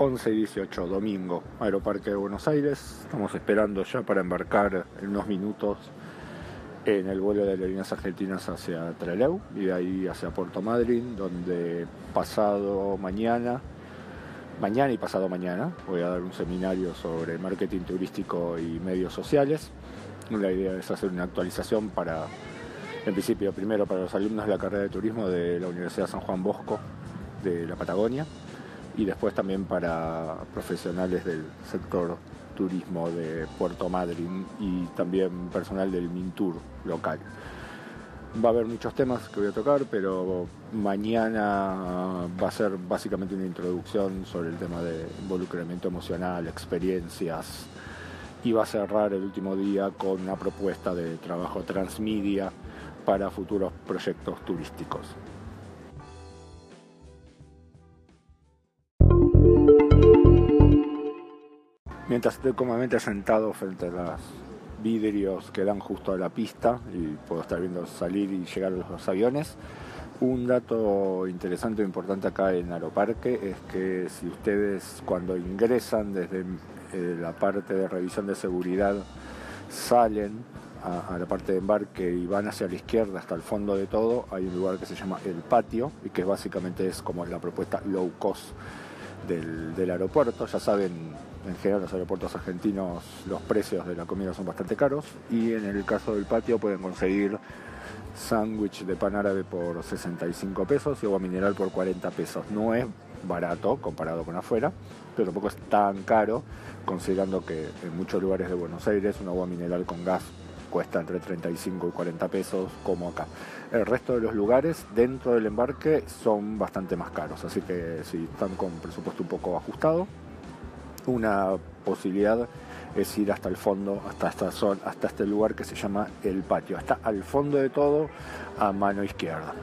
11 y 18, domingo, Aeroparque de Buenos Aires. Estamos esperando ya para embarcar en unos minutos en el vuelo de líneas argentinas hacia Trelew y de ahí hacia Puerto Madryn, donde pasado mañana, mañana y pasado mañana, voy a dar un seminario sobre marketing turístico y medios sociales. La idea es hacer una actualización para, en principio, primero para los alumnos de la carrera de turismo de la Universidad San Juan Bosco de la Patagonia y después también para profesionales del sector turismo de Puerto Madryn y también personal del Mintur local. Va a haber muchos temas que voy a tocar, pero mañana va a ser básicamente una introducción sobre el tema de involucramiento emocional, experiencias, y va a cerrar el último día con una propuesta de trabajo transmedia para futuros proyectos turísticos. Mientras estoy cómodamente sentado frente a los vidrios que dan justo a la pista y puedo estar viendo salir y llegar los aviones, un dato interesante e importante acá en Aeroparque es que si ustedes cuando ingresan desde eh, la parte de revisión de seguridad salen a, la parte de embarque y van hacia la izquierda hasta el fondo de todo, hay un lugar que se llama El Patio y que básicamente es como la propuesta low cost del, del aeropuerto. Ya saben, en general los aeropuertos argentinos los precios de la comida son bastante caros y en el caso del patio pueden conseguir sándwich de pan árabe por 65 pesos y agua mineral por 40 pesos. No es barato comparado con afuera, pero tampoco es tan caro considerando que en muchos lugares de Buenos Aires un agua mineral con gas cuesta entre 35 y 40 pesos como acá. El resto de los lugares dentro del embarque son bastante más caros, así que si están con presupuesto un poco ajustado, una posibilidad es ir hasta el fondo, hasta esta zona, hasta este lugar que se llama el patio, está al fondo de todo a mano izquierda.